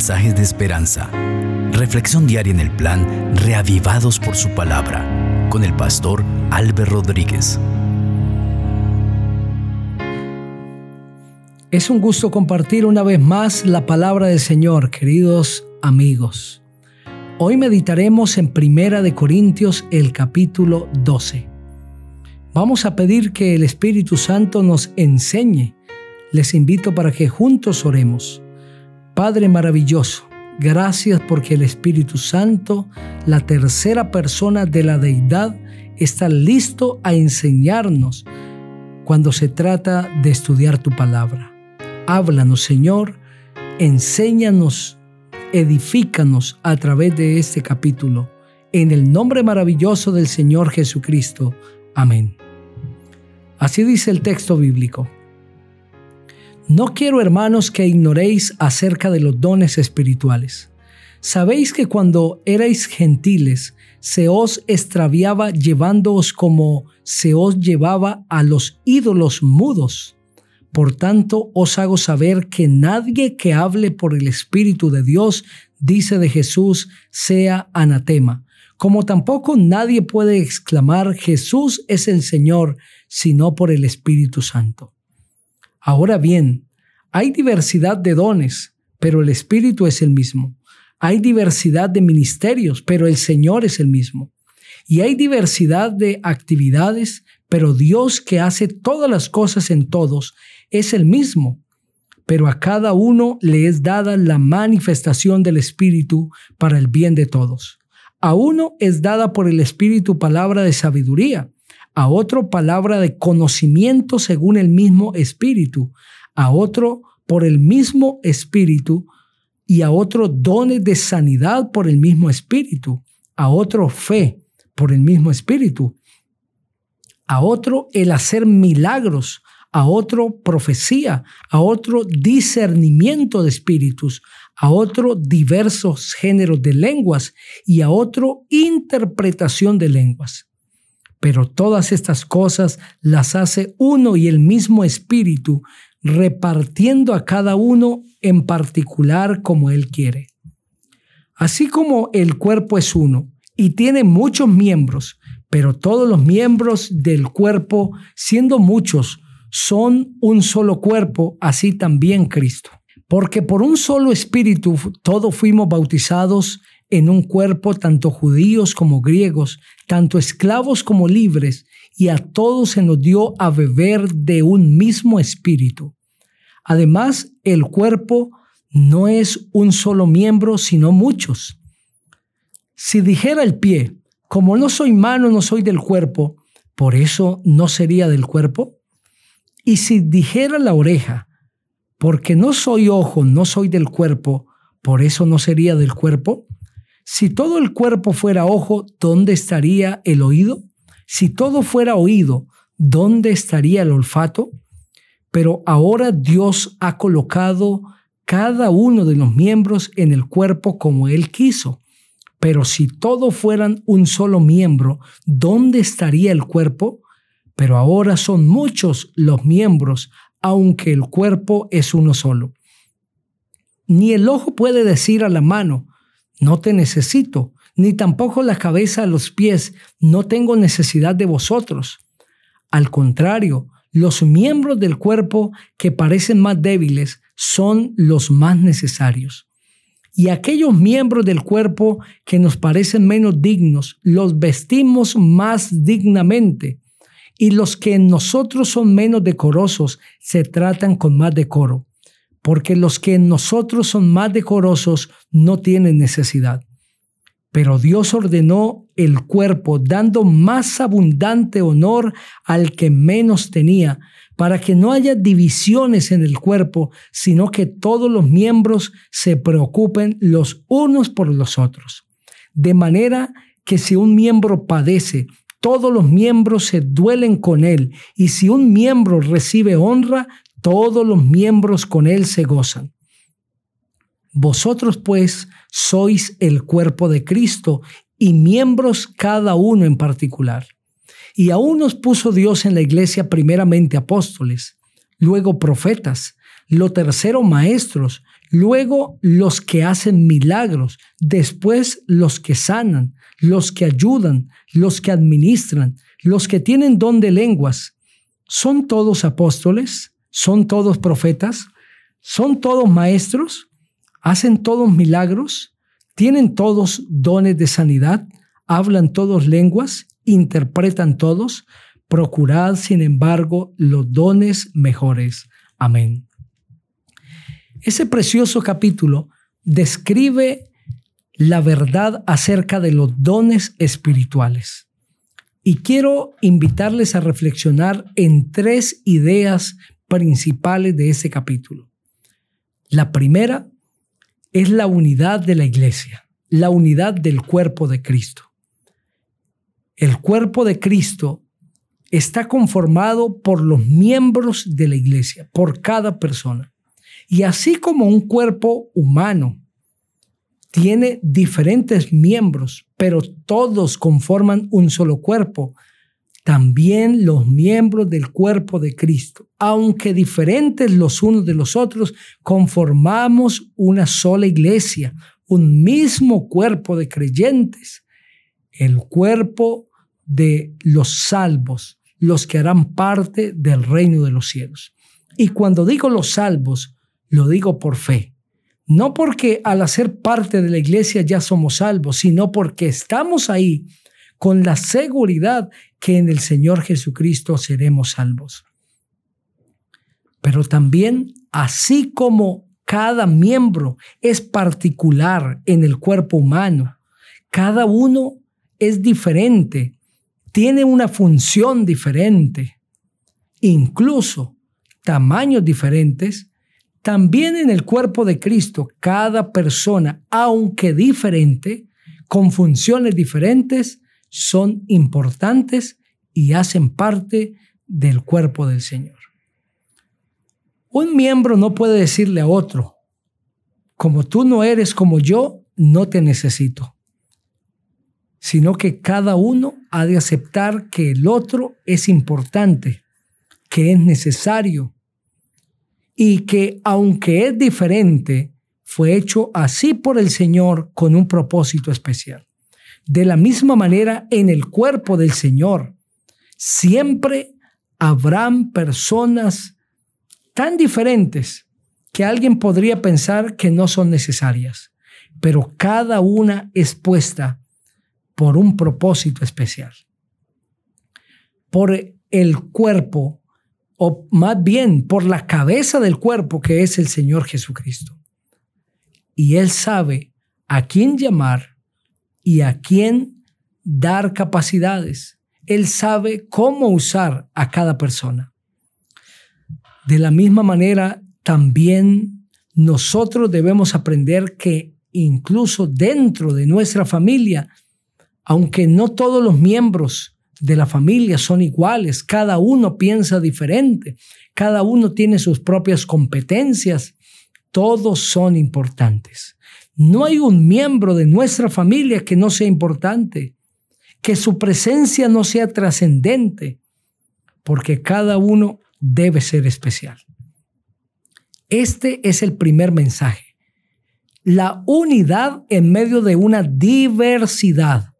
mensajes de esperanza. Reflexión diaria en el plan Reavivados por su palabra con el pastor Álvaro Rodríguez. Es un gusto compartir una vez más la palabra del Señor, queridos amigos. Hoy meditaremos en Primera de Corintios el capítulo 12. Vamos a pedir que el Espíritu Santo nos enseñe. Les invito para que juntos oremos. Padre maravilloso, gracias porque el Espíritu Santo, la tercera persona de la deidad, está listo a enseñarnos cuando se trata de estudiar tu palabra. Háblanos, Señor, enséñanos, edifícanos a través de este capítulo. En el nombre maravilloso del Señor Jesucristo. Amén. Así dice el texto bíblico. No quiero, hermanos, que ignoréis acerca de los dones espirituales. Sabéis que cuando erais gentiles, se os extraviaba llevándoos como se os llevaba a los ídolos mudos. Por tanto, os hago saber que nadie que hable por el Espíritu de Dios, dice de Jesús, sea anatema como tampoco nadie puede exclamar Jesús es el Señor, sino por el Espíritu Santo. Ahora bien, hay diversidad de dones, pero el Espíritu es el mismo. Hay diversidad de ministerios, pero el Señor es el mismo. Y hay diversidad de actividades, pero Dios que hace todas las cosas en todos es el mismo. Pero a cada uno le es dada la manifestación del Espíritu para el bien de todos. A uno es dada por el Espíritu palabra de sabiduría, a otro palabra de conocimiento según el mismo Espíritu, a otro por el mismo Espíritu y a otro dones de sanidad por el mismo Espíritu, a otro fe por el mismo Espíritu, a otro el hacer milagros, a otro profecía, a otro discernimiento de espíritus, a otro diversos géneros de lenguas y a otro interpretación de lenguas. Pero todas estas cosas las hace uno y el mismo espíritu, repartiendo a cada uno en particular como él quiere. Así como el cuerpo es uno y tiene muchos miembros, pero todos los miembros del cuerpo, siendo muchos, son un solo cuerpo, así también Cristo. Porque por un solo espíritu todos fuimos bautizados en un cuerpo, tanto judíos como griegos, tanto esclavos como libres, y a todos se nos dio a beber de un mismo espíritu. Además, el cuerpo no es un solo miembro, sino muchos. Si dijera el pie, como no soy mano, no soy del cuerpo, ¿por eso no sería del cuerpo? Y si dijera la oreja, porque no soy ojo, no soy del cuerpo, por eso no sería del cuerpo. Si todo el cuerpo fuera ojo, ¿dónde estaría el oído? Si todo fuera oído, ¿dónde estaría el olfato? Pero ahora Dios ha colocado cada uno de los miembros en el cuerpo como Él quiso. Pero si todos fueran un solo miembro, ¿dónde estaría el cuerpo? Pero ahora son muchos los miembros, aunque el cuerpo es uno solo. Ni el ojo puede decir a la mano, no te necesito, ni tampoco la cabeza a los pies, no tengo necesidad de vosotros. Al contrario, los miembros del cuerpo que parecen más débiles son los más necesarios. Y aquellos miembros del cuerpo que nos parecen menos dignos, los vestimos más dignamente y los que en nosotros son menos decorosos se tratan con más decoro, porque los que en nosotros son más decorosos no tienen necesidad. Pero Dios ordenó el cuerpo dando más abundante honor al que menos tenía, para que no haya divisiones en el cuerpo, sino que todos los miembros se preocupen los unos por los otros. De manera que si un miembro padece, todos los miembros se duelen con él, y si un miembro recibe honra, todos los miembros con él se gozan. Vosotros pues sois el cuerpo de Cristo y miembros cada uno en particular. Y aún nos puso Dios en la iglesia primeramente apóstoles, luego profetas, lo tercero maestros, luego los que hacen milagros, después los que sanan, los que ayudan, los que administran, los que tienen don de lenguas. ¿Son todos apóstoles? ¿Son todos profetas? ¿Son todos maestros? ¿Hacen todos milagros? ¿Tienen todos dones de sanidad? ¿Hablan todos lenguas? ¿Interpretan todos? Procurad, sin embargo, los dones mejores. Amén. Ese precioso capítulo describe la verdad acerca de los dones espirituales. Y quiero invitarles a reflexionar en tres ideas principales de ese capítulo. La primera es la unidad de la iglesia, la unidad del cuerpo de Cristo. El cuerpo de Cristo está conformado por los miembros de la iglesia, por cada persona. Y así como un cuerpo humano tiene diferentes miembros, pero todos conforman un solo cuerpo, también los miembros del cuerpo de Cristo, aunque diferentes los unos de los otros, conformamos una sola iglesia, un mismo cuerpo de creyentes, el cuerpo de los salvos, los que harán parte del reino de los cielos. Y cuando digo los salvos, lo digo por fe. No porque al hacer parte de la iglesia ya somos salvos, sino porque estamos ahí con la seguridad que en el Señor Jesucristo seremos salvos. Pero también, así como cada miembro es particular en el cuerpo humano, cada uno es diferente tiene una función diferente, incluso tamaños diferentes, también en el cuerpo de Cristo, cada persona, aunque diferente, con funciones diferentes, son importantes y hacen parte del cuerpo del Señor. Un miembro no puede decirle a otro, como tú no eres como yo, no te necesito sino que cada uno ha de aceptar que el otro es importante, que es necesario y que aunque es diferente, fue hecho así por el Señor con un propósito especial. De la misma manera, en el cuerpo del Señor, siempre habrán personas tan diferentes que alguien podría pensar que no son necesarias, pero cada una es puesta por un propósito especial. Por el cuerpo, o más bien por la cabeza del cuerpo que es el Señor Jesucristo. Y Él sabe a quién llamar y a quién dar capacidades. Él sabe cómo usar a cada persona. De la misma manera, también nosotros debemos aprender que incluso dentro de nuestra familia aunque no todos los miembros de la familia son iguales, cada uno piensa diferente, cada uno tiene sus propias competencias, todos son importantes. No hay un miembro de nuestra familia que no sea importante, que su presencia no sea trascendente, porque cada uno debe ser especial. Este es el primer mensaje. La unidad en medio de una diversidad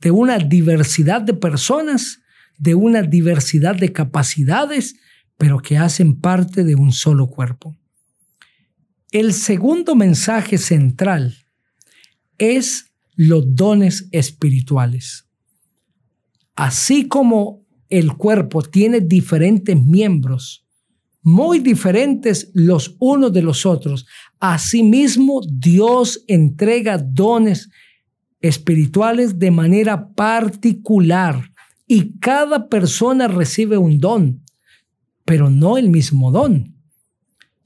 de una diversidad de personas, de una diversidad de capacidades, pero que hacen parte de un solo cuerpo. El segundo mensaje central es los dones espirituales. Así como el cuerpo tiene diferentes miembros, muy diferentes los unos de los otros, asimismo Dios entrega dones espirituales de manera particular y cada persona recibe un don, pero no el mismo don,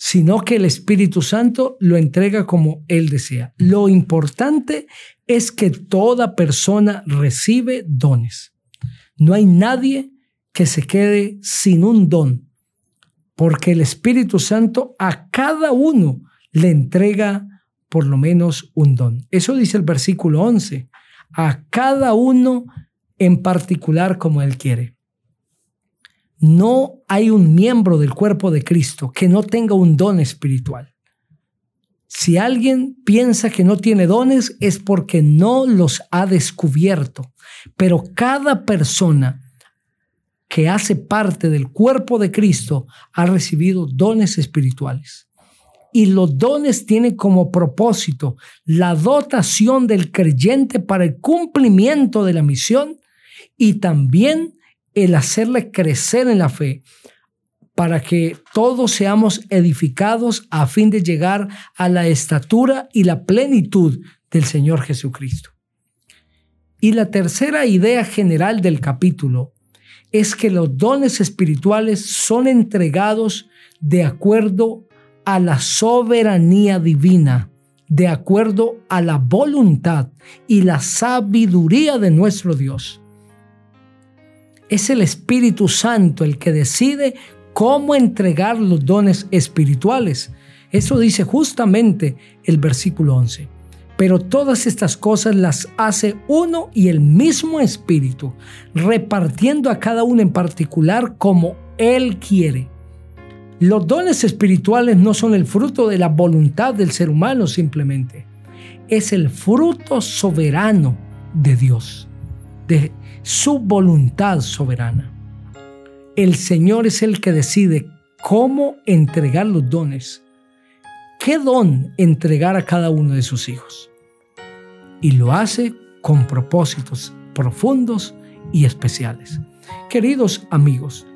sino que el Espíritu Santo lo entrega como Él desea. Lo importante es que toda persona recibe dones. No hay nadie que se quede sin un don, porque el Espíritu Santo a cada uno le entrega por lo menos un don. Eso dice el versículo 11. A cada uno en particular como Él quiere. No hay un miembro del cuerpo de Cristo que no tenga un don espiritual. Si alguien piensa que no tiene dones es porque no los ha descubierto. Pero cada persona que hace parte del cuerpo de Cristo ha recibido dones espirituales. Y los dones tienen como propósito la dotación del creyente para el cumplimiento de la misión y también el hacerle crecer en la fe para que todos seamos edificados a fin de llegar a la estatura y la plenitud del Señor Jesucristo. Y la tercera idea general del capítulo es que los dones espirituales son entregados de acuerdo a la soberanía divina, de acuerdo a la voluntad y la sabiduría de nuestro Dios. Es el Espíritu Santo el que decide cómo entregar los dones espirituales. Eso dice justamente el versículo 11. Pero todas estas cosas las hace uno y el mismo Espíritu, repartiendo a cada uno en particular como Él quiere. Los dones espirituales no son el fruto de la voluntad del ser humano simplemente. Es el fruto soberano de Dios, de su voluntad soberana. El Señor es el que decide cómo entregar los dones, qué don entregar a cada uno de sus hijos. Y lo hace con propósitos profundos y especiales. Queridos amigos,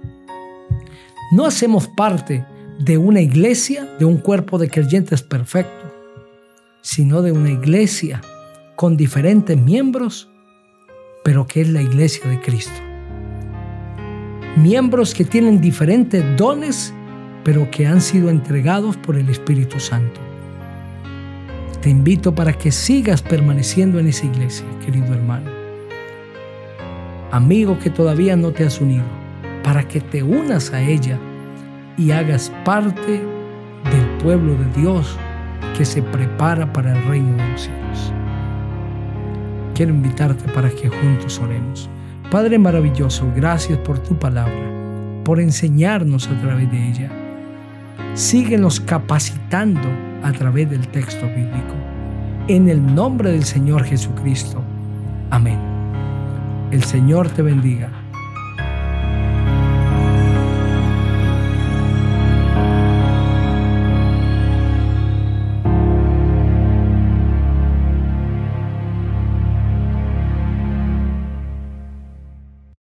no hacemos parte de una iglesia, de un cuerpo de creyentes perfecto, sino de una iglesia con diferentes miembros, pero que es la iglesia de Cristo miembros que tienen diferentes dones, pero que han sido entregados por el Espíritu Santo. Te invito para que sigas permaneciendo en esa iglesia, querido hermano. Amigo que todavía no te has unido, para que te unas a ella y hagas parte del pueblo de Dios que se prepara para el reino de los cielos. Quiero invitarte para que juntos oremos. Padre maravilloso, gracias por tu palabra, por enseñarnos a través de ella. Síguenos capacitando a través del texto bíblico. En el nombre del Señor Jesucristo. Amén. El Señor te bendiga